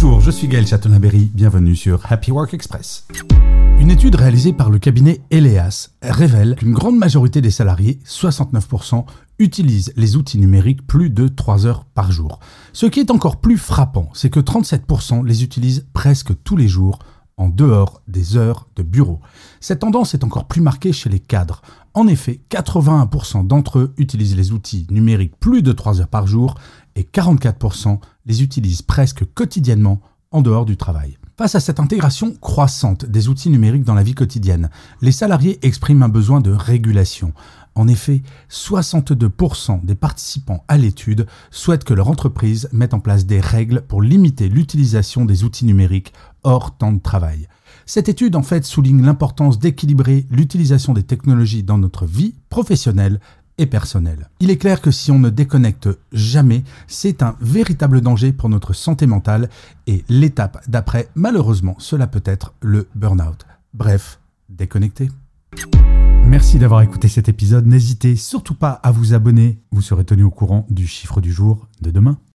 Bonjour, je suis Gaël Chatonaberry, bienvenue sur Happy Work Express. Une étude réalisée par le cabinet Eleas révèle qu'une grande majorité des salariés, 69%, utilisent les outils numériques plus de 3 heures par jour. Ce qui est encore plus frappant, c'est que 37% les utilisent presque tous les jours en dehors des heures de bureau. Cette tendance est encore plus marquée chez les cadres. En effet, 81% d'entre eux utilisent les outils numériques plus de 3 heures par jour et 44% les utilisent presque quotidiennement en dehors du travail. Face à cette intégration croissante des outils numériques dans la vie quotidienne, les salariés expriment un besoin de régulation. En effet, 62% des participants à l'étude souhaitent que leur entreprise mette en place des règles pour limiter l'utilisation des outils numériques hors temps de travail. Cette étude en fait souligne l'importance d'équilibrer l'utilisation des technologies dans notre vie professionnelle et personnelle. Il est clair que si on ne déconnecte jamais, c'est un véritable danger pour notre santé mentale et l'étape d'après, malheureusement, cela peut être le burn-out. Bref, déconnecter. Merci d'avoir écouté cet épisode. N'hésitez surtout pas à vous abonner. Vous serez tenu au courant du chiffre du jour de demain.